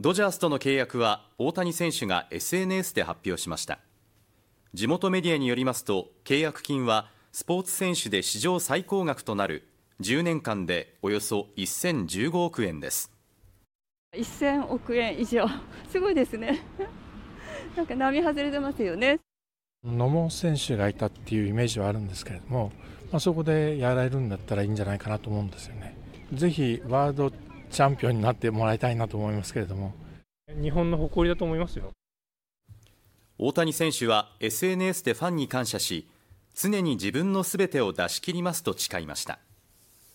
ドジャースとの契約は大谷選手が SNS で発表しました。地元メディアによりますと契約金はスポーツ選手で史上最高額となる10年間でおよそ1015億円です。1000億円以上。すごいですね。なんか並外れてますよね。野茂選手がいたっていうイメージはあるんですけれども、まあ、そこでやられるんだったらいいんじゃないかなと思うんですよね。ぜひワールドチャンピオンになってもらいたいなと思いますけれども。日本の誇りだと思いますよ。大谷選手は SNS でファンに感謝し常に自分のすべてを出し切りますと誓いました